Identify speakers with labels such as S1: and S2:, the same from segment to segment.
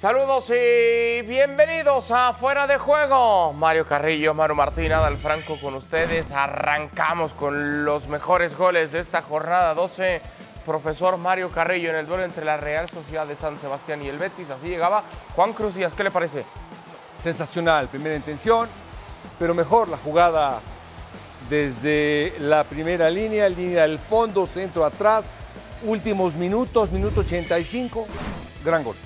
S1: Saludos y bienvenidos a Fuera de Juego. Mario Carrillo, Manu Martín, Adal Franco con ustedes. Arrancamos con los mejores goles de esta jornada 12. Profesor Mario Carrillo en el duelo entre la Real Sociedad de San Sebastián y el Betis. Así llegaba Juan Cruz Díaz. ¿Qué le parece?
S2: Sensacional, primera intención, pero mejor la jugada desde la primera línea, línea del fondo, centro atrás, últimos minutos, minuto 85, gran gol.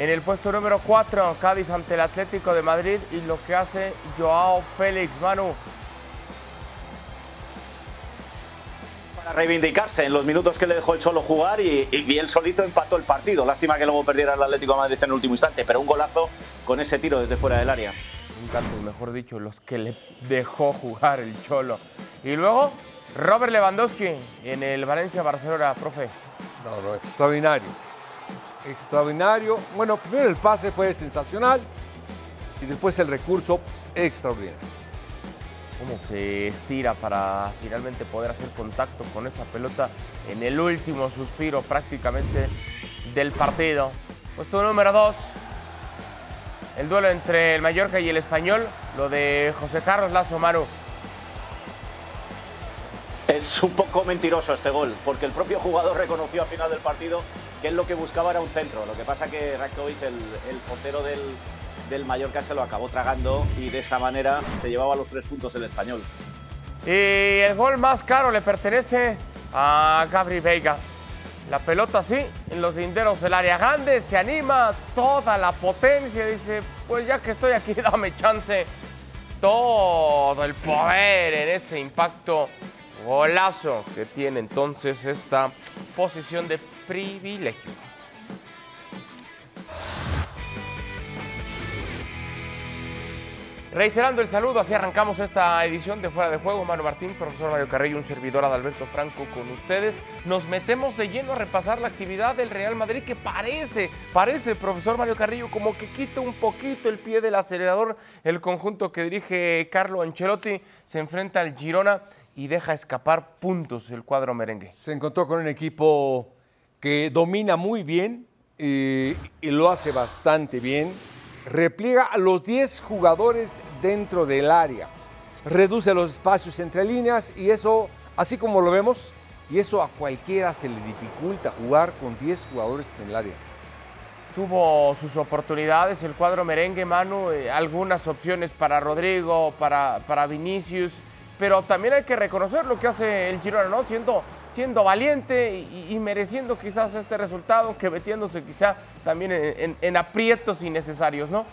S1: En el puesto número 4, Cádiz ante el Atlético de Madrid y lo que hace Joao Félix Manu.
S3: Para reivindicarse en los minutos que le dejó el Cholo jugar y, y él solito empató el partido. Lástima que luego perdiera el Atlético de Madrid en el último instante, pero un golazo con ese tiro desde fuera del área.
S1: Un tanto, mejor dicho, los que le dejó jugar el Cholo. Y luego, Robert Lewandowski en el Valencia-Barcelona, profe.
S2: No, no, extraordinario. Extraordinario. Bueno, primero el pase fue sensacional y después el recurso pues, extraordinario.
S1: Cómo se estira para finalmente poder hacer contacto con esa pelota en el último suspiro prácticamente del partido. Puesto número 2, el duelo entre el Mallorca y el Español, lo de José Carlos Lazo Maru.
S3: Es un poco mentiroso este gol, porque el propio jugador reconoció al final del partido que él lo que buscaba era un centro. Lo que pasa que Rakovic, el, el portero del, del Mallorca, se lo acabó tragando y de esa manera se llevaba los tres puntos el español.
S1: Y el gol más caro le pertenece a Gabri Veiga. La pelota sí, en los linderos del área grande, se anima, toda la potencia, dice, pues ya que estoy aquí, dame chance. Todo el poder en ese impacto golazo que tiene entonces esta posición de privilegio. Reiterando el saludo, así arrancamos esta edición de Fuera de Juego. Manu Martín, profesor Mario Carrillo, un servidor Adalberto Franco con ustedes. Nos metemos de lleno a repasar la actividad del Real Madrid que parece, parece, profesor Mario Carrillo, como que quita un poquito el pie del acelerador. El conjunto que dirige Carlo Ancelotti se enfrenta al Girona y deja escapar puntos el cuadro merengue.
S2: Se encontró con un equipo que domina muy bien eh, y lo hace bastante bien. Repliega a los 10 jugadores dentro del área. Reduce los espacios entre líneas y eso, así como lo vemos, y eso a cualquiera se le dificulta jugar con 10 jugadores en el área.
S1: Tuvo sus oportunidades el cuadro merengue, Manu, eh, algunas opciones para Rodrigo, para, para Vinicius, pero también hay que reconocer lo que hace el Girona, ¿no? Siendo, siendo valiente y, mereciendo quizás este resultado, que metiéndose quizá también en, aprietos innecesarios, ¿no?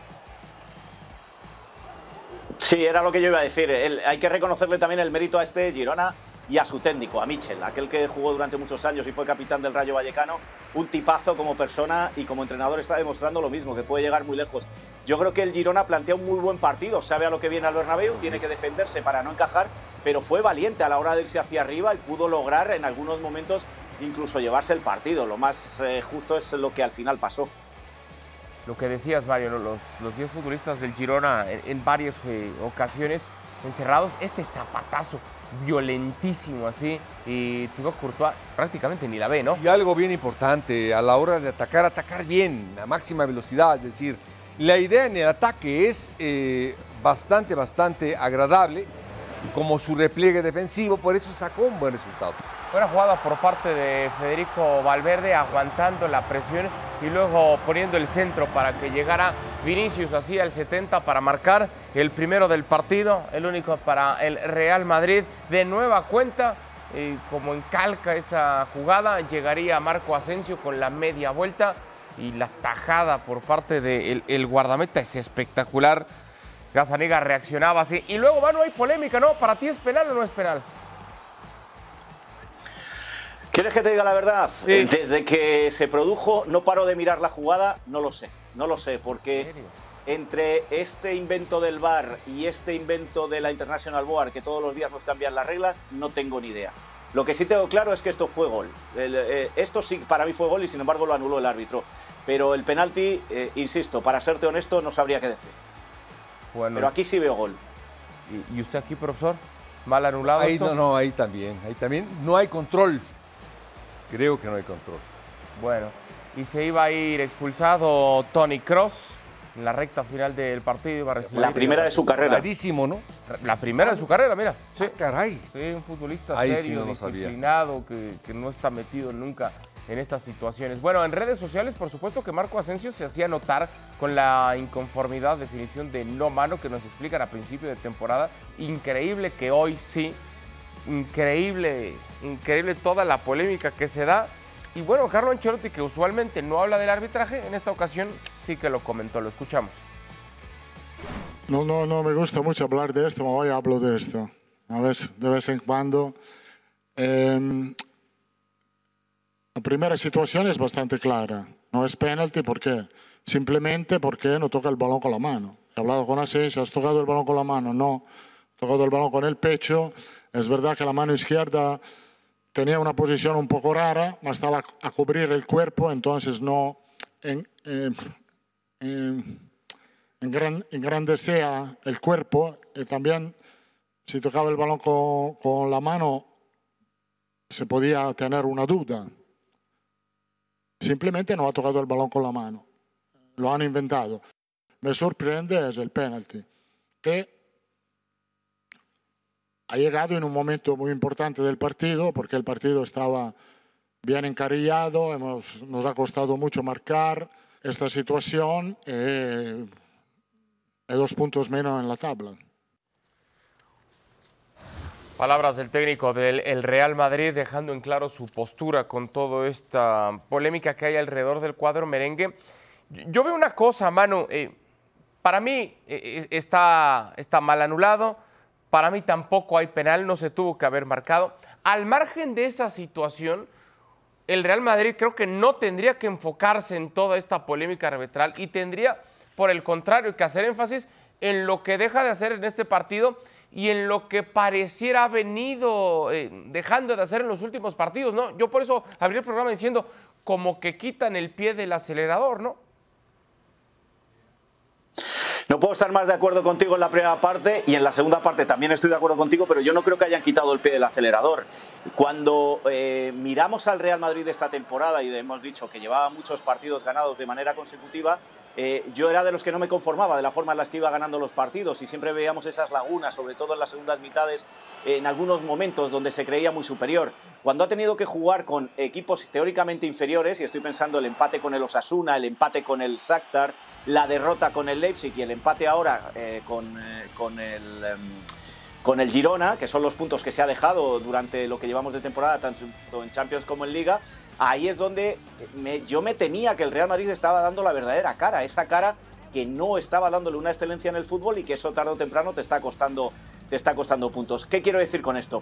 S3: Sí, era lo que yo iba a decir. Hay que reconocerle también el mérito a este Girona y a su técnico, a Michel, aquel que jugó durante muchos años y fue capitán del Rayo Vallecano. Un tipazo como persona y como entrenador está demostrando lo mismo, que puede llegar muy lejos. Yo creo que el Girona plantea un muy buen partido, sabe a lo que viene al Bernabéu, tiene que defenderse para no encajar, pero fue valiente a la hora de irse hacia arriba y pudo lograr en algunos momentos incluso llevarse el partido. Lo más eh, justo es lo que al final pasó.
S1: Lo que decías, Mario, los, los 10 futbolistas del Girona en, en varias eh, ocasiones encerrados, este zapatazo violentísimo así, y Thibaut Courtois prácticamente ni la ve, ¿no?
S2: Y algo bien importante, a la hora de atacar, atacar bien, a máxima velocidad. Es decir, la idea en el ataque es eh, bastante, bastante agradable, como su repliegue defensivo, por eso sacó un buen resultado.
S1: Buena jugada por parte de Federico Valverde, aguantando la presión y luego poniendo el centro para que llegara Vinicius así al 70 para marcar el primero del partido, el único para el Real Madrid. De nueva cuenta, eh, como encalca esa jugada, llegaría Marco Asensio con la media vuelta y la tajada por parte del el guardameta es espectacular. Gazaniga reaccionaba así. Y luego, Manu, hay polémica, ¿no? ¿Para ti es penal o no es penal?
S3: ¿Quieres que te diga la verdad?
S1: Sí.
S3: Desde que se produjo, no paro de mirar la jugada, no lo sé. No lo sé, porque entre este invento del VAR y este invento de la International Board, que todos los días nos cambian las reglas, no tengo ni idea. Lo que sí tengo claro es que esto fue gol. El, eh, esto sí para mí fue gol y sin embargo lo anuló el árbitro. Pero el penalti, eh, insisto, para serte honesto, no sabría qué decir.
S1: Bueno,
S3: Pero aquí sí veo gol.
S1: ¿Y, y usted aquí, profesor? ¿Mal anulado
S2: Ahí
S1: esto?
S2: no, no, ahí también, ahí también. No hay control. Creo que no hay control.
S1: Bueno, y se iba a ir expulsado Tony Cross en la recta final del partido. Iba a recibir
S3: La primera de su carrera.
S2: Clarísimo, ¿no?
S1: La primera de su carrera, mira. Sí,
S2: Ah, caray.
S1: sí, un futbolista
S2: Ahí sí
S1: serio,
S2: no
S1: disciplinado, que, que no está metido nunca en estas situaciones. Bueno, en redes sociales, por supuesto que Marco Asensio se hacía notar con la inconformidad, definición de no mano que nos explican a principio de temporada. Increíble que hoy sí, increíble, increíble toda la polémica que se da. Y bueno, Carlo Ancelotti, que usualmente no habla del arbitraje, en esta ocasión sí que lo comentó, lo escuchamos.
S4: No, no, no me gusta mucho hablar de esto, hoy hablo de esto. A vez, de vez en cuando. Em, la primera situación es bastante clara. No es penalti, ¿por qué? Simplemente porque no toca el balón con la mano. He hablado con Asensio, ¿has tocado el balón con la mano? No. He tocado el balón con el pecho. Es verdad que la mano izquierda tenía una posición un poco rara, mas estaba a cubrir el cuerpo, entonces no en, em, em, engran- engrandecía el cuerpo y también si tocaba el balón con, con la mano se podía tener una duda. Simplemente no ha tocado el balón con la mano. Lo han inventado. Me sorprende es el penalti, que ha llegado en un momento muy importante del partido, porque el partido estaba bien encarillado, hemos- nos ha costado mucho marcar esta situación. eh, dos puntos menos en la tabla.
S1: Palabras del técnico del el Real Madrid dejando en claro su postura con toda esta polémica que hay alrededor del cuadro merengue. Yo- veo una cosa, Manu, eh, para mí eh, eh, está, está mal anulado, para mí tampoco hay penal, no se tuvo que haber marcado. Al margen de esa situación, el Real Madrid creo que no tendría que enfocarse en toda esta polémica arbitral y tendría, por el contrario, que hacer énfasis en lo que deja de hacer en este partido y en lo que pareciera ha venido eh, dejando de hacer en los últimos partidos, ¿no? Yo por eso abrí el programa diciendo como que quitan el pie del acelerador, ¿no?
S3: No puedo estar más de acuerdo contigo en la primera parte y en la segunda parte también estoy de acuerdo contigo, pero yo no creo que hayan quitado el pie del acelerador. Cuando eh, miramos al Real Madrid de esta temporada y hemos dicho que llevaba muchos partidos ganados de manera consecutiva, eh, yo era de los que no me conformaba de la forma en la que iba ganando los partidos y siempre veíamos esas lagunas, sobre todo en las segundas mitades, en algunos momentos donde se creía muy superior. Cuando ha tenido que jugar con equipos teóricamente inferiores, y estoy pensando el empate con el Osasuna, el empate con el Shakhtar, la derrota con el Leipzig y el empate ahora eh, con, eh, con el... em, con el Girona, que son los puntos que se ha dejado durante lo que llevamos de temporada, tanto en Champions como en Liga, ahí es donde me- yo me temía que el Real Madrid estaba dando la verdadera cara, esa cara que no estaba dándole una excelencia en el fútbol y que eso tarde o temprano te está costando, te está costando puntos. ¿Qué quiero decir con esto?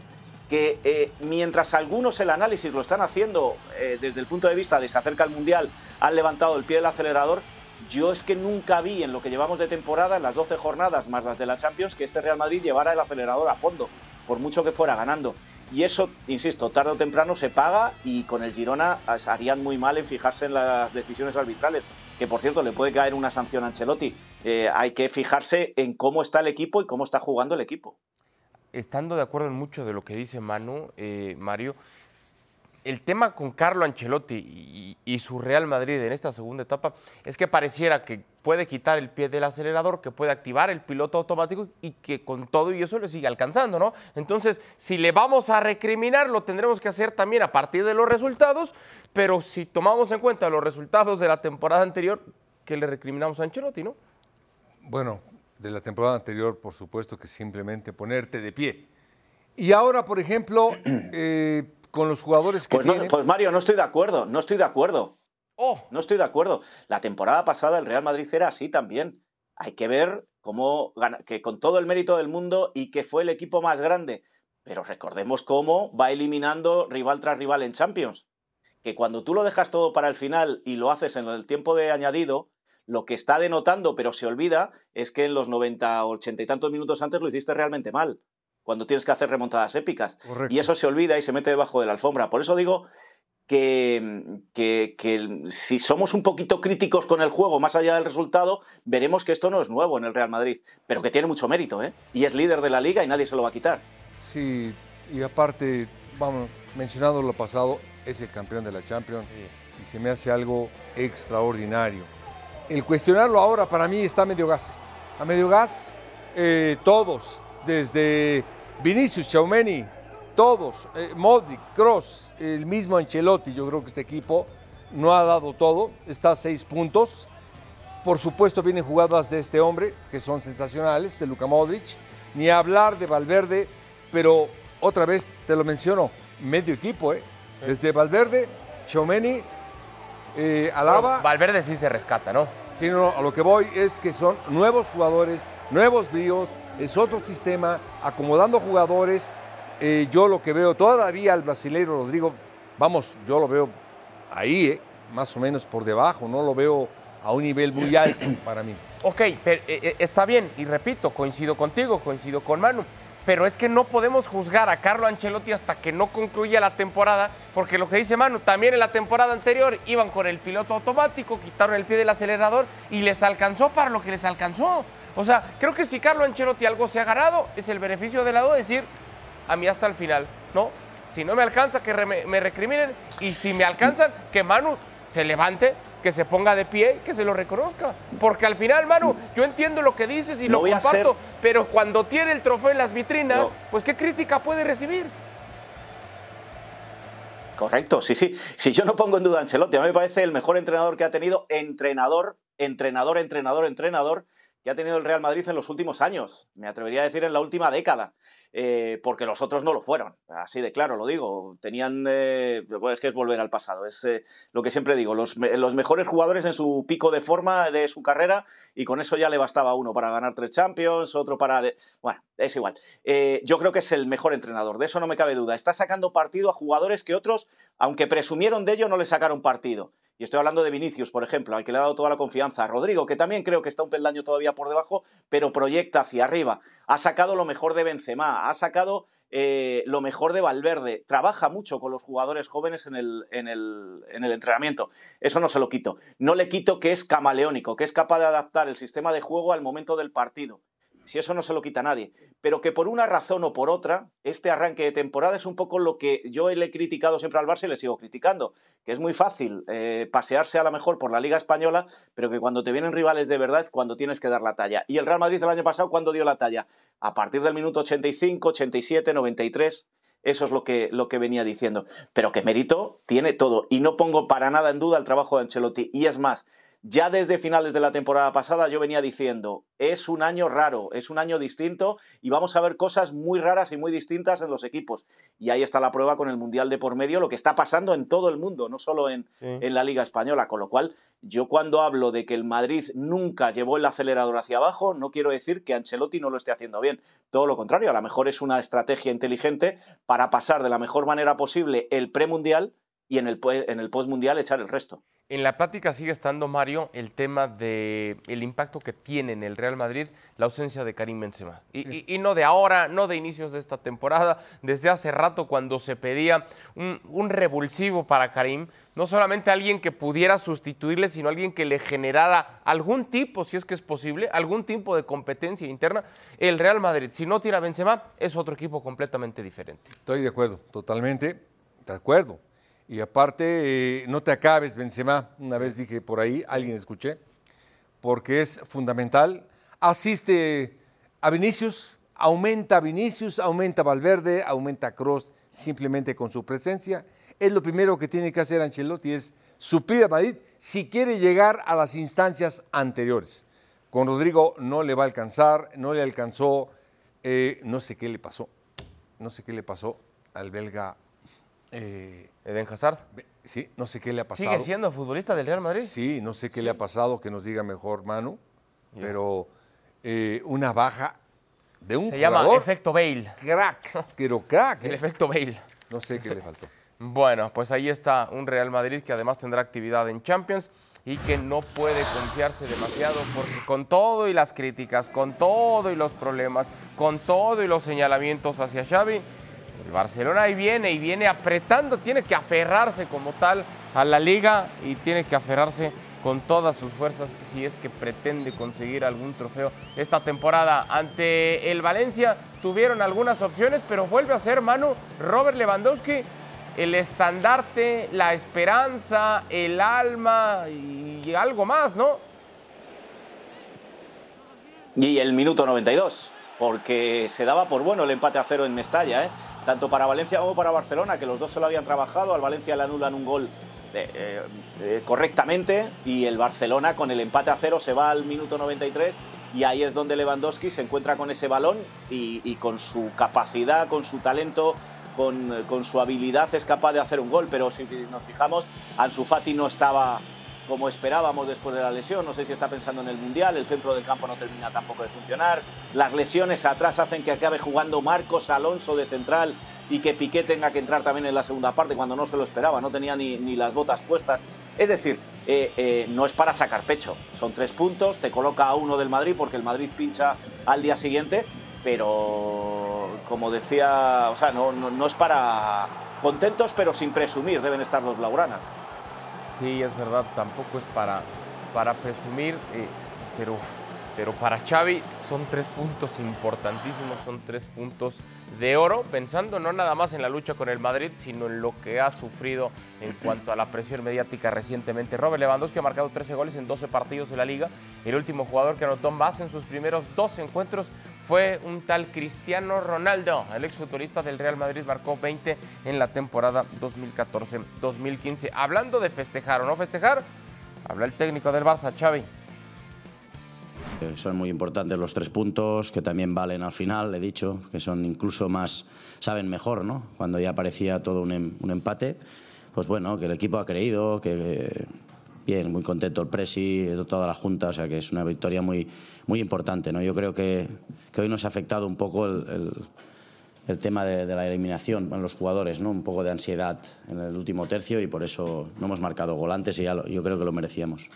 S3: Que eh, mientras algunos el análisis lo están haciendo eh, desde el punto de vista de se acerca al Mundial, han levantado el pie del acelerador, yo es que nunca vi en lo que llevamos de temporada, en las 12 jornadas más las de la Champions, que este Real Madrid llevara el acelerador a fondo, por mucho que fuera ganando. Y eso, insisto, tarde o temprano se paga y con el Girona harían muy mal en fijarse en las decisiones arbitrales, que por cierto le puede caer una sanción a Ancelotti. Eh, hay que fijarse en cómo está el equipo y cómo está jugando el equipo.
S1: estando de acuerdo en mucho de lo que dice Manu, eh, Mario, el tema con Carlo Ancelotti y, su Real Madrid en esta segunda etapa es que pareciera que puede quitar el pie del acelerador, que puede activar el piloto automático y que con todo y eso le sigue alcanzando, ¿no? Entonces, si le vamos a recriminar, lo tendremos que hacer también a partir de los resultados, pero si tomamos en cuenta los resultados de la temporada anterior, que le recriminamos a Ancelotti, ¿no?
S2: Bueno, de la temporada anterior, por supuesto que simplemente ponerte de pie. Y ahora, por ejemplo, eh, con los jugadores que
S3: Pues, no- pues Mario, no estoy de acuerdo, no estoy de acuerdo.
S1: ¡Oh!
S3: No estoy de acuerdo. La temporada pasada el Real Madrid era así también. Hay que ver cómo que con todo el mérito del mundo y que fue el equipo más grande. Pero recordemos cómo va eliminando rival tras rival en Champions. Que cuando tú lo dejas todo para el final y lo haces en el tiempo de añadido, lo que está denotando, pero se olvida, es que en los 90, 80 y tantos minutos antes lo hiciste realmente mal. Cuando tienes que hacer remontadas épicas.
S2: Correcto.
S3: Y eso se olvida y se mete debajo de la alfombra. Por eso digo que, que- que si somos un poquito críticos con el juego, más allá del resultado, veremos que esto no es nuevo en el Real Madrid, pero que tiene mucho mérito, ¿eh? Y es líder de la liga y nadie se lo va a quitar.
S2: Sí, y aparte, vamos, mencionando lo pasado, es el campeón de la Champions. y se me hace algo extraordinario. El cuestionarlo ahora para mí está a medio gas. A medio gas, eh, todos, desde Vinicius, Chaumeni, todos, eh, Modric, Cross, el mismo Ancelotti, yo creo que este equipo no ha dado todo, está a seis puntos. Por supuesto vienen jugadas de este hombre, que son sensacionales, de Luka Modric, ni hablar de Valverde, pero otra vez te lo menciono, medio equipo, ¿eh? Desde Valverde, Chaumeni, eh, Alaba.
S1: Pero Valverde sí se rescata, ¿no?
S2: Sí, no, a lo que voy es que son nuevos jugadores, nuevos bríos, es otro sistema, acomodando jugadores. Eh, yo lo que veo todavía al brasileiro Rodrigo, vamos, yo lo veo ahí, eh, más o menos por debajo, no lo veo a un nivel muy alto para mí.
S1: Ok, pero, eh, está bien, y repito, coincido contigo, coincido con Manu, pero es que no podemos juzgar a Carlo Ancelotti hasta que no concluya la temporada, porque lo que dice Manu, también en la temporada anterior iban con el piloto automático, quitaron el pie del acelerador y les alcanzó para lo que les alcanzó. O sea, creo que si Carlo Ancelotti algo se ha ganado, es el beneficio de lado de decir, a mí hasta el final, ¿no? Si no me alcanza, que re- me, recriminen, y si me alcanzan, que Manu se levante, que se ponga de pie, que se lo reconozca. Porque al final, Manu, yo entiendo lo que dices y
S3: Lo
S1: comparto,
S3: hacer.
S1: pero cuando tiene el trofeo en las vitrinas,
S3: No.
S1: pues ¿qué crítica puede recibir?
S3: Correcto, sí, sí. Si yo no pongo en duda a Ancelotti, a mí me parece el mejor entrenador que ha tenido, entrenador, entrenador, entrenador, entrenador, que ha tenido el Real Madrid en los últimos años. Me atrevería a decir en la última década. eh, porque los otros no lo fueron. Así de claro, lo digo. Tenían. eh, es que es volver al pasado. Es eh, lo que siempre digo. Los, los mejores jugadores en su pico de forma de su carrera, y con eso ya le bastaba uno para ganar tres Champions, otro para. bueno, es igual. Yo creo que es el mejor entrenador, de eso no me cabe duda. Está sacando partido a jugadores que otros, aunque presumieron de ello, no le sacaron partido. Y estoy hablando de Vinicius, por ejemplo, al que le ha dado toda la confianza. A Rodrigo, que también creo que está un peldaño todavía por debajo, pero proyecta hacia arriba. Ha sacado lo mejor de Benzema, ha sacado eh, lo mejor de Valverde. Trabaja mucho con los jugadores jóvenes en el, en, el, en el entrenamiento. Eso no se lo quito. No le quito que es camaleónico, que es capaz de adaptar el sistema de juego al momento del partido. Si eso no se lo quita nadie. Pero que por una razón o por otra, este arranque de temporada es un poco lo que yo le he criticado siempre al Barça y le sigo criticando. Que es muy fácil eh, pasearse a la mejor por la Liga Española, pero que cuando te vienen rivales de verdad es cuando tienes que dar la talla. Y el Real Madrid el año pasado, ¿cuándo dio la talla? A partir del minuto 85, 87, 93. Eso es lo que, lo que venía diciendo. Pero que mérito tiene todo. Y no pongo para nada en duda el trabajo de Ancelotti. Y es más, ya desde finales de la temporada pasada yo venía diciendo, es un año raro, es un año distinto y vamos a ver cosas muy raras y muy distintas en los equipos. Y ahí está la prueba con el Mundial de por medio, lo que está pasando en todo el mundo, no solo en, en la Liga Española. Con lo cual, yo cuando hablo de que el Madrid nunca llevó el acelerador hacia abajo, no quiero decir que Ancelotti no lo esté haciendo bien. Todo lo contrario, a lo mejor es una estrategia inteligente para pasar de la mejor manera posible el premundial y en el, en el postmundial echar el resto.
S1: En la plática sigue estando, Mario, el tema de el impacto que tiene en el Real Madrid la ausencia de Karim Benzema. Y, y- y no de ahora, no de inicios de esta temporada, desde hace rato cuando se pedía un, un revulsivo para Karim, no solamente alguien que pudiera sustituirle, sino alguien que le generara algún tipo, si es que es posible, algún tipo de competencia interna. El Real Madrid, si no tira Benzema, es otro equipo completamente diferente.
S2: Estoy de acuerdo, totalmente de acuerdo. Y aparte, eh, no te acabes, Benzema. Una vez dije por ahí, alguien escuché, porque es fundamental. Asiste a Vinicius, aumenta Vinicius, aumenta Valverde, aumenta Cross simplemente con su presencia. Es lo primero que tiene que hacer Ancelotti, es suplir a Madrid si quiere llegar a las instancias anteriores. Con Rodrigo no le va a alcanzar, no le alcanzó, eh, no sé qué le pasó, no sé qué le pasó al belga. Eh,
S1: Eden Hazard.
S2: sí, no sé qué le ha pasado.
S1: ¿Sigue siendo futbolista del Real Madrid?
S2: Sí, no sé qué le ha pasado, que nos diga mejor Manu, pero eh, una baja de un
S1: Se llama efecto Bale.
S2: crack, pero crack.
S1: El
S2: eh.
S1: efecto Bale.
S2: No sé qué le faltó.
S1: Bueno, pues ahí está un Real Madrid que además tendrá actividad en Champions y que no puede confiarse demasiado porque con todo y las críticas, con todo y los problemas, con todo y los señalamientos hacia Xavi, el Barcelona ahí viene y viene apretando, tiene que aferrarse como tal a la liga y tiene que aferrarse con todas sus fuerzas si es que pretende conseguir algún trofeo esta temporada. Ante el Valencia tuvieron algunas opciones, pero vuelve a ser Manu Robert Lewandowski el estandarte, la esperanza, el alma y algo más, ¿no?
S3: Y el minuto 92, porque se daba por bueno el empate a cero en Mestalla, ¿eh? Tanto para Valencia como para Barcelona, que los dos se lo habían trabajado. Al Valencia le anulan un gol eh, eh, correctamente y el Barcelona con el empate a cero se va al minuto 93 y ahí es donde Lewandowski se encuentra con ese balón y, con su capacidad, con su talento, con, con, su habilidad es capaz de hacer un gol, pero si nos fijamos, Ansu Fati no estaba como esperábamos después de la lesión. No sé si está pensando en el Mundial, el centro del campo no termina tampoco de funcionar. Las lesiones atrás hacen que acabe jugando Marcos Alonso de central y que Piqué tenga que entrar también en la segunda parte cuando no se lo esperaba, no tenía ni, las botas puestas. Es decir, eh, eh, no es para sacar pecho, son tres puntos, te coloca a uno del Madrid porque el Madrid pincha al día siguiente, pero como decía, o sea, no, no es para contentos pero sin presumir, deben estar los blaugranas.
S1: Sí, es verdad, tampoco es para, para presumir, eh, pero, pero para Xavi son tres puntos importantísimos, son tres puntos de oro, pensando no nada más en la lucha con el Madrid, sino en lo que ha sufrido en cuanto a la presión mediática recientemente. Robert Lewandowski ha marcado 13 goles en 12 partidos de la liga, el último jugador que anotó más en sus primeros dos encuentros fue un tal Cristiano Ronaldo. El exfutbolista del Real Madrid marcó 20 en la temporada 2014-2015. Hablando de festejar o no festejar, habla el técnico del Barça, Xavi.
S5: Son muy importantes los tres puntos, que también valen al final, he dicho, que son incluso más, saben mejor, ¿no? Cuando ya parecía todo un, em, un empate, pues bueno, que el equipo ha creído, que bien, muy contento el Presi, toda la Junta, o sea que es una victoria muy, muy importante. ¿no? Yo creo que, que hoy nos ha afectado un poco el, el, tema de, la eliminación en los jugadores, ¿no? un poco de ansiedad en el último tercio y por eso no hemos marcado golantes y ya yo creo que lo merecíamos.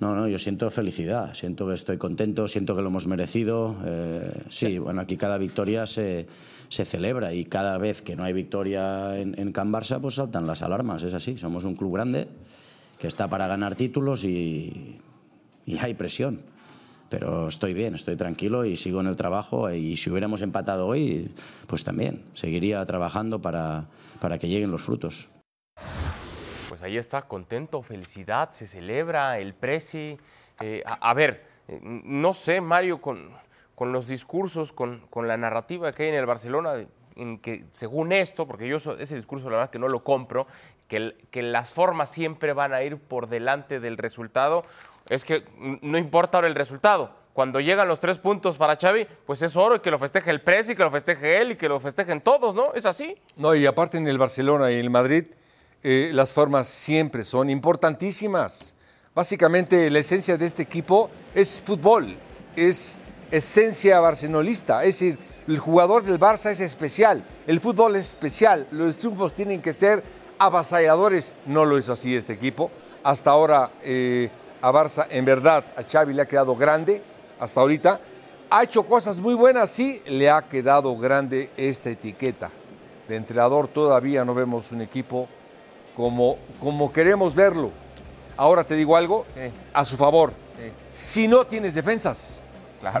S5: No, no, yo siento felicidad, siento que estoy contento, siento que lo hemos merecido. Eh, sí, bueno, aquí cada victoria se, se, celebra y cada vez que no hay victoria en, en Can Barça, pues saltan las alarmas, es así, somos un club grande que está para ganar títulos y, hay presión. Pero estoy bien, estoy tranquilo y sigo en el trabajo y si hubiéramos empatado hoy, pues también seguiría trabajando para, para que lleguen los frutos.
S1: Pues ahí está, contento, felicidad, se celebra el presi. Eh, a, ver, eh, no sé, Mario, con, con los discursos, con, con, la narrativa que hay en el Barcelona, en que según esto, porque yo ese discurso la verdad que no lo compro, que, las formas siempre van a ir por delante del resultado, es que no importa ahora el resultado. Cuando llegan los tres puntos para Xavi, pues es oro y que lo festeje el Presi, que lo festeje él y que lo festejen todos, ¿no? ¿Es así?
S2: No, y aparte en el Barcelona y el Madrid, eh, las formas siempre son importantísimas. Básicamente la esencia de este equipo es fútbol, es esencia barcelonista, es decir, el jugador del Barça es especial, el fútbol es especial, los triunfos tienen que ser avasalladores. No lo es así este equipo. Hasta ahora eh, a Barça, en verdad, a Xavi le ha quedado grande, hasta ahorita. Ha hecho cosas muy buenas, sí, le ha quedado grande esta etiqueta. De entrenador todavía no vemos un equipo como, como queremos verlo. Ahora te digo algo, a su favor. Si no tienes defensas,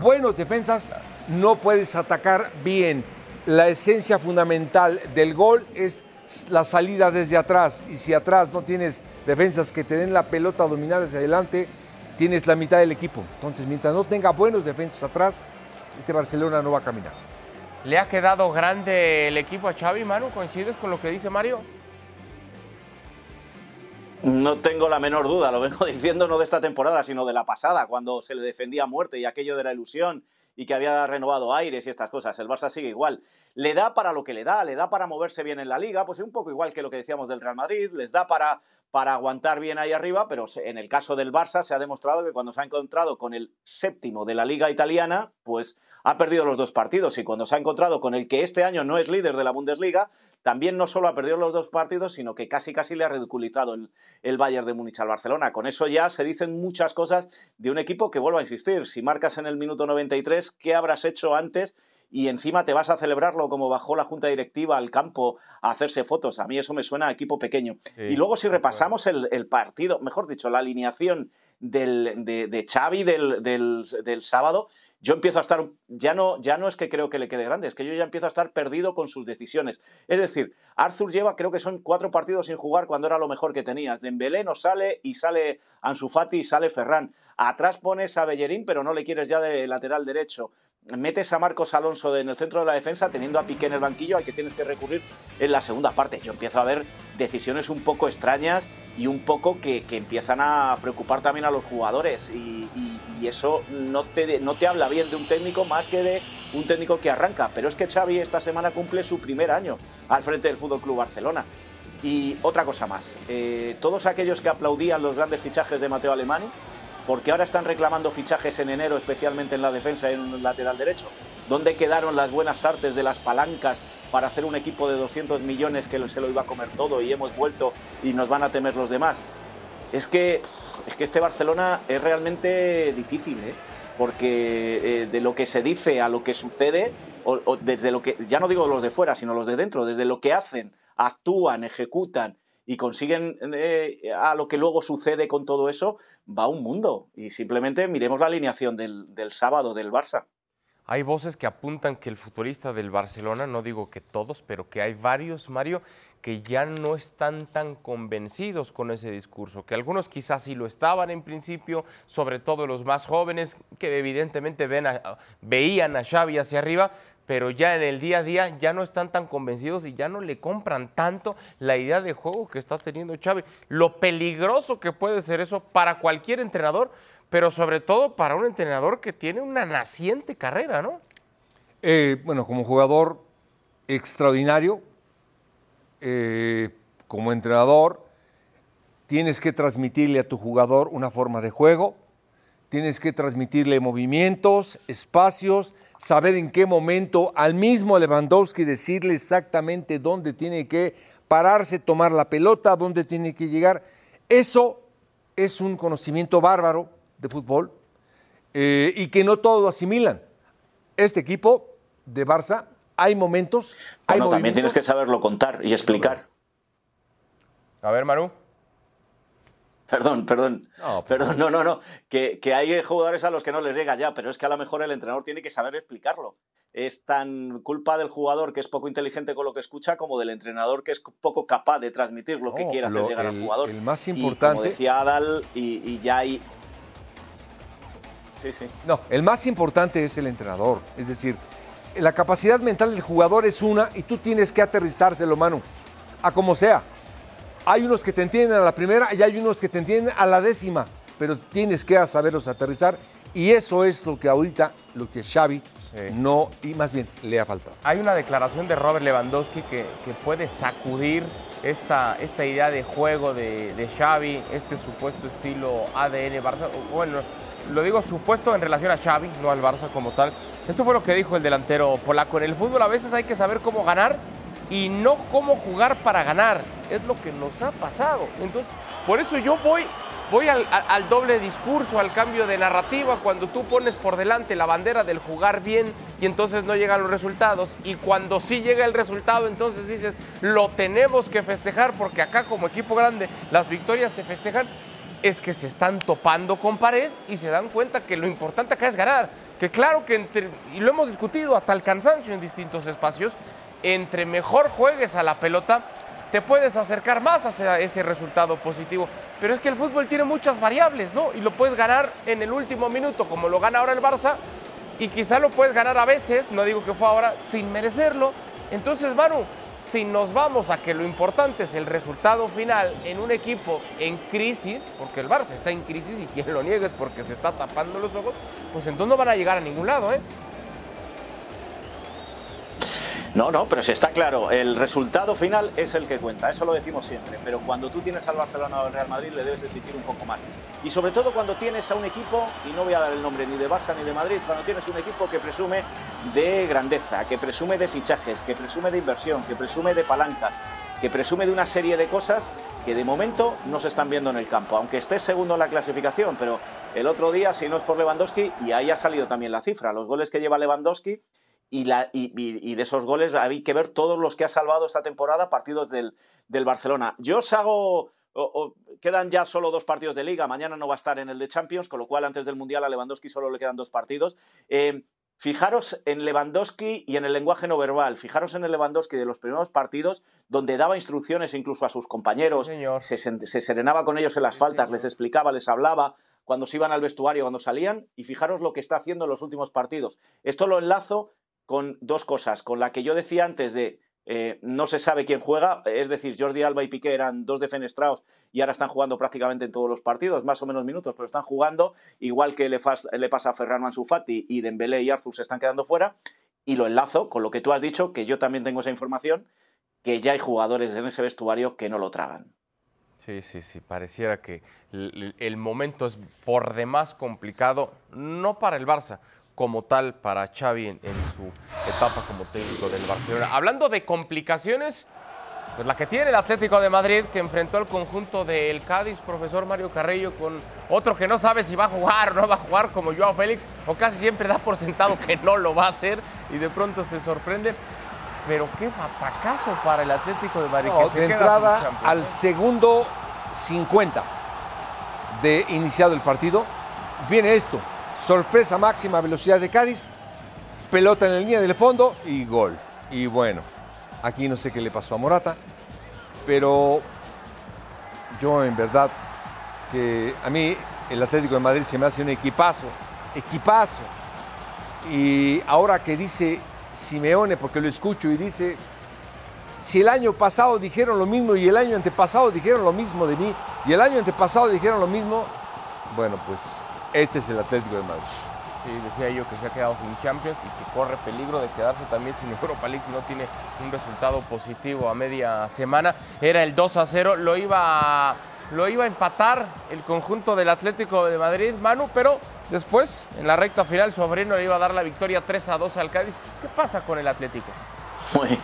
S2: buenos defensas, no puedes atacar bien. La esencia fundamental del gol es la salida desde atrás. Y si atrás no tienes defensas que te den la pelota dominada hacia adelante, tienes la mitad del equipo. Entonces, mientras no tenga buenos defensas atrás, este Barcelona no va a caminar.
S1: ¿Le ha quedado grande el equipo a Xavi, Manu? ¿Coincides con lo que dice Mario?
S3: No tengo la menor duda, lo vengo diciendo no de esta temporada, sino de la pasada, cuando se le defendía a muerte y aquello de la ilusión y que había renovado aires y estas cosas. El Barça sigue igual. Le da para lo que le da, le da para moverse bien en la liga, pues es un poco igual que lo que decíamos del Real Madrid, les da para, para aguantar bien ahí arriba, pero en el caso del Barça se ha demostrado que cuando se ha encontrado con el séptimo de la liga italiana, pues ha perdido los dos partidos y cuando se ha encontrado con el que este año no es líder de la Bundesliga, también no solo ha perdido los dos partidos, sino que casi casi le ha ridiculizado el, el, Bayern de Múnich al Barcelona. Con eso ya se dicen muchas cosas de un equipo que, vuelvo a insistir, si marcas en el minuto 93, ¿qué habrás hecho antes? Y encima te vas a celebrarlo como bajó la junta directiva al campo a hacerse fotos. A mí eso me suena a equipo pequeño. y luego si repasamos el, partido, mejor dicho, la alineación del, de, de Xavi del, del sábado, yo empiezo a estar, ya no, ya no es que creo que le quede grande, es que yo ya empiezo a estar perdido con sus decisiones. Es decir, Arthur lleva, creo que son cuatro partidos sin jugar cuando era lo mejor que tenías. Dembélé no sale y sale Ansu Fati y sale Ferran. Atrás pones a Bellerín, pero no le quieres ya de lateral derecho metes a Marcos Alonso en el centro de la defensa teniendo a Piqué en el banquillo al que tienes que recurrir en la segunda parte. Yo empiezo a ver decisiones un poco extrañas y un poco que, empiezan a preocupar también a los jugadores y, eso no te, no te habla bien de un técnico más que de un técnico que arranca. Pero es que Xavi esta semana cumple su primer año al frente del Fútbol Club Barcelona. Y otra cosa más, eh, todos aquellos que aplaudían los grandes fichajes de Mateo Alemani, porque ahora están reclamando fichajes en enero, especialmente en la defensa y en el lateral derecho. ¿Dónde quedaron las buenas artes de las palancas para hacer un equipo de 200 millones que se lo iba a comer todo y hemos vuelto y nos van a temer los demás? Es que, es que este Barcelona es realmente difícil, ¿eh? porque eh, de lo que se dice a lo que sucede, o desde lo que, ya no digo los de fuera, sino los de dentro, desde lo que hacen, actúan, ejecutan y consiguen eh, a lo que luego sucede con todo eso, va un mundo. Y simplemente miremos la alineación del, del sábado del Barça.
S1: Hay voces que apuntan que el futbolista del Barcelona, no digo que todos, pero que hay varios, Mario, que ya no están tan convencidos con ese discurso, que algunos quizás sí lo estaban en principio, sobre todo los más jóvenes, que evidentemente ven veían a Xavi hacia arriba, pero ya en el día a día ya no están tan convencidos y ya no le compran tanto la idea de juego que está teniendo Xavi. Lo peligroso que puede ser eso para cualquier entrenador, pero sobre todo para un entrenador que tiene una naciente carrera, ¿no?
S2: Eh, bueno, como jugador extraordinario, eh, como entrenador, tienes que transmitirle a tu jugador una forma de juego, tienes que transmitirle movimientos, espacios, saber en qué momento al mismo Lewandowski decirle exactamente dónde tiene que pararse, tomar la pelota, dónde tiene que llegar. Eso es un conocimiento bárbaro de fútbol eh, y que no todos lo asimilan. Este equipo de Barça, hay momentos...
S3: Bueno, también tienes que saberlo contar y explicar.
S1: A ver, Manu.
S3: Perdón, perdón. No, perdón, no, no, no. Que, hay jugadores a los que no les llega ya, pero es que a lo mejor el entrenador tiene que saber explicarlo. Es tan culpa del jugador que es poco inteligente con lo que escucha como del entrenador que es poco capaz de transmitir lo que quiere hacer llegar al jugador.
S2: El más importante.
S3: como decía Adal, y, ya hay.
S2: Sí, sí. No, el más importante es el entrenador. Es decir, la capacidad mental del jugador es una y tú tienes que aterrizárselo, mano, a como sea. Hay unos que te entienden a la primera y hay unos que te entienden a la décima, pero tienes que saberlos aterrizar y eso es lo que ahorita, lo que Xavi no, y más bien le ha faltado.
S1: Hay una declaración de Robert Lewandowski que, puede sacudir esta, esta idea de juego de, de, Xavi, este supuesto estilo ADN Barça. Bueno, lo digo supuesto en relación a Xavi, no al Barça como tal. Esto fue lo que dijo el delantero polaco. En el fútbol a veces hay que saber cómo ganar y no cómo jugar para ganar. Es lo que nos ha pasado. Entonces, por eso yo voy, voy al, doble discurso, al cambio de narrativa, cuando tú pones por delante la bandera del jugar bien y entonces no llegan los resultados. Y cuando sí llega el resultado, entonces dices, lo tenemos que festejar porque acá como equipo grande las victorias se festejan. Es que se están topando con pared y se dan cuenta que lo importante acá es ganar. Que claro que, entre, y lo hemos discutido hasta el cansancio en distintos espacios, entre mejor juegues a la pelota, te puedes acercar más hacia ese resultado positivo. Pero es que el fútbol tiene muchas variables, ¿no? Y lo puedes ganar en el último minuto, como lo gana ahora el Barça, y quizá lo puedes ganar a veces, no digo que fue ahora, sin merecerlo. Entonces, Manu, si nos vamos a que lo importante es el resultado final en un equipo en crisis, porque el Barça está en crisis y quien lo niegue es porque se está tapando los ojos, pues entonces no van a llegar a ningún lado, ¿eh?
S3: No, no, pero si está claro, el resultado final es el que cuenta, eso lo decimos siempre, pero cuando tú tienes al Barcelona o al Real Madrid le debes exigir un poco más. Y sobre todo cuando tienes a un equipo, y no voy a dar el nombre ni de Barça ni de Madrid, cuando tienes un equipo que presume de grandeza, que presume de fichajes, que presume de inversión, que presume de palancas, que presume de una serie de cosas que de momento no se están viendo en el campo, aunque esté segundo en la clasificación, pero el otro día, si no es por Lewandowski, y ahí ha salido también la cifra, los goles que lleva Lewandowski y, de esos goles hay que ver todos los que ha salvado esta temporada partidos del, Barcelona. Yo os hago quedan ya solo dos partidos de liga, mañana no va a estar en el de Champions, con lo cual antes del Mundial a Lewandowski solo le quedan dos partidos. Eh, fijaros en Lewandowski y en el lenguaje no verbal, fijaros en el Lewandowski de los primeros partidos, donde daba instrucciones incluso a sus compañeros, se, se, serenaba con ellos en las faltas, les explicaba, les hablaba cuando se iban al vestuario, cuando salían, y fijaros lo que está haciendo en los últimos partidos. Esto lo enlazo con dos cosas, con la que yo decía antes de eh, no se sabe quién juega, es decir, Jordi Alba y Piqué eran dos defenestrados y ahora están jugando prácticamente en todos los partidos, más o menos minutos, pero están jugando, igual que le, pasa a Ferran Ansu Fati y Dembélé y Arthur se están quedando fuera, y lo enlazo con lo que tú has dicho, que yo también tengo esa información, que ya hay jugadores en ese vestuario que no lo tragan.
S1: Sí, sí, sí, pareciera que el momento es por demás complicado, no para el Barça, como tal para Xavi en, su etapa como técnico del Barcelona. Hablando de complicaciones, pues la que tiene el Atlético de Madrid, que enfrentó al conjunto del Cádiz, profesor Mario Carrillo, con otro que no sabe si va a jugar o no va a jugar, como Joao Félix, o casi siempre da por sentado que no lo va a hacer y de pronto se sorprende. Pero qué batacazo para el Atlético de Madrid.
S2: de entrada al ¿eh? segundo 50 de iniciado el partido, viene esto. Sorpresa máxima velocidad de Cádiz, pelota en la línea del fondo y gol. Y bueno, aquí no sé qué le pasó a Morata, pero yo en verdad que a mí el Atlético de Madrid se me hace un equipazo, equipazo. Y ahora que dice Simeone, porque lo escucho y dice, si el año pasado dijeron lo mismo y el año antepasado dijeron lo mismo de mí y el año antepasado dijeron lo mismo, bueno, pues este es el Atlético de Madrid.
S1: Sí, decía yo que se ha quedado sin Champions y que corre peligro de quedarse también sin Europa League no tiene un resultado positivo a media semana. Era el 2 a 0, lo iba a, lo iba a empatar el conjunto del Atlético de Madrid, Manu, pero después, en la recta final, su sobrino le iba a dar la victoria 3 a 2 al Cádiz. ¿Qué pasa con el Atlético?
S3: muy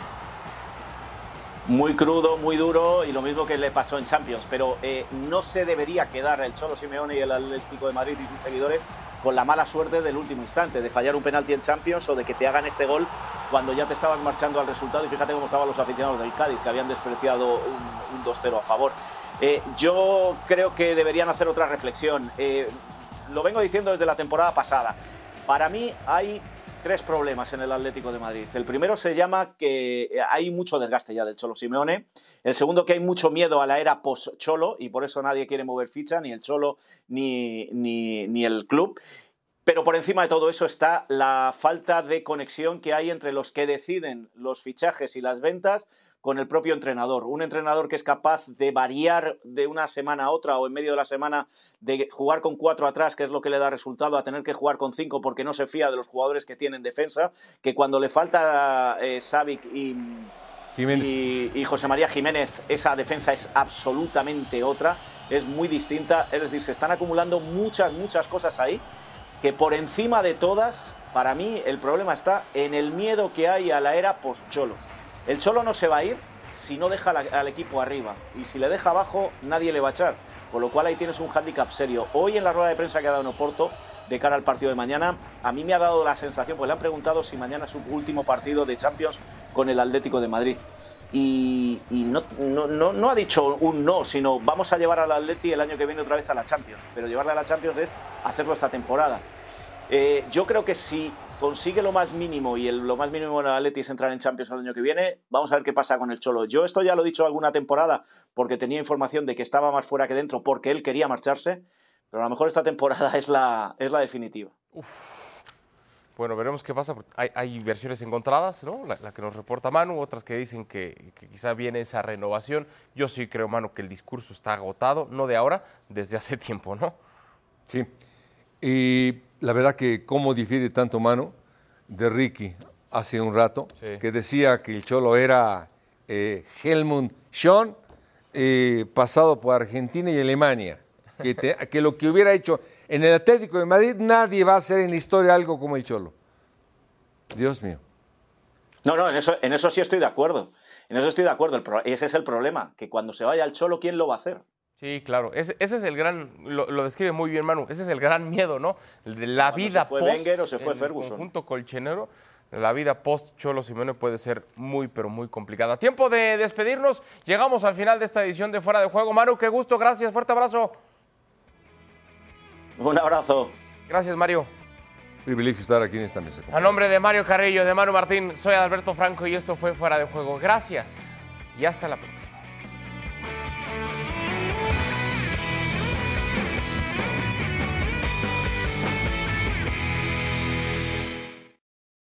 S3: crudo, muy duro y lo mismo que le pasó en Champions. Pero eh, no se debería quedar el Cholo Simeone y el Atlético de Madrid y sus seguidores con la mala suerte del último instante, de fallar un penalti en Champions o de que te hagan este gol cuando ya te estabas marchando al resultado. Y fíjate cómo estaban los aficionados del Cádiz, que habían despreciado un, 2-0 a favor. Eh, yo creo que deberían hacer otra reflexión. Eh, lo vengo diciendo desde la temporada pasada. Para mí hay tres problemas en el Atlético de Madrid. El primero se llama que hay mucho desgaste ya del Cholo Simeone. El segundo que hay mucho miedo a la era post-Cholo y por eso nadie quiere mover ficha, ni el Cholo ni, ni, el club. Pero por encima de todo eso está la falta de conexión que hay entre los que deciden los fichajes y las ventas con el propio entrenador. Un entrenador que es capaz de variar de una semana a otra o en medio de la semana de jugar con cuatro atrás, que es lo que le da resultado, a tener que jugar con cinco porque no se fía de los jugadores que tienen defensa, que cuando le falta eh, y, y, José María Jiménez, esa defensa es absolutamente otra, es muy distinta, es decir, se están acumulando muchas, muchas cosas ahí, que por encima de todas, para mí el problema está en el miedo que hay a la era post-Cholo. El Cholo no se va a ir si no deja al equipo arriba. Y si le deja abajo, nadie le va a echar. Con lo cual ahí tienes un hándicap serio. Hoy en la rueda de prensa que ha dado en Oporto, de cara al partido de mañana, a mí me ha dado la sensación, pues le han preguntado si mañana es su último partido de Champions con el Atlético de Madrid. Y, no, ha dicho un no, sino vamos a llevar al Atleti el año que viene otra vez a la Champions. Pero llevarle a la Champions es hacerlo esta temporada. Eh, yo creo que si consigue lo más mínimo y lo más mínimo en el Atleti es entrar en Champions el año que viene, vamos a ver qué pasa con el Cholo. Yo esto ya lo he dicho alguna temporada porque tenía información de que estaba más fuera que dentro porque él quería marcharse, pero a lo mejor esta temporada es la, es la definitiva.
S1: Bueno, veremos qué pasa. Hay, versiones encontradas, ¿no? La, que nos reporta Manu, otras que dicen que, que, quizá viene esa renovación. Yo sí creo, Manu, que el discurso está agotado, no de ahora, desde hace tiempo, ¿no?
S2: Sí. Y la verdad que cómo difiere tanto mano de Ricky hace un rato, que decía que el Cholo era eh, Helmut Schön, eh, pasado por Argentina y Alemania, que, que, lo que hubiera hecho en el Atlético de Madrid nadie va a hacer en la historia algo como el Cholo. Dios mío.
S3: No, no, en eso, en eso sí estoy de acuerdo. En eso estoy de acuerdo. ese es el problema, que cuando se vaya el Cholo, ¿quién lo va a hacer?
S1: Sí, claro. Ese, es el gran, lo, describe muy bien Manu, ese es el gran miedo, ¿no? De la vida
S3: se fue Wenger o se fue Ferguson.
S1: conjunto colchenero la vida post Cholo Simeone puede ser muy, pero muy complicada. Tiempo de despedirnos. Llegamos al final de esta edición de Fuera de Juego. Maru, qué gusto, gracias, fuerte abrazo.
S3: Un abrazo.
S1: Gracias, Mario.
S2: Privilegio estar aquí en esta mesa.
S1: A nombre de Mario Carrillo, de Manu Martín, soy Alberto Franco y esto fue Fuera de Juego. Gracias y hasta la próxima.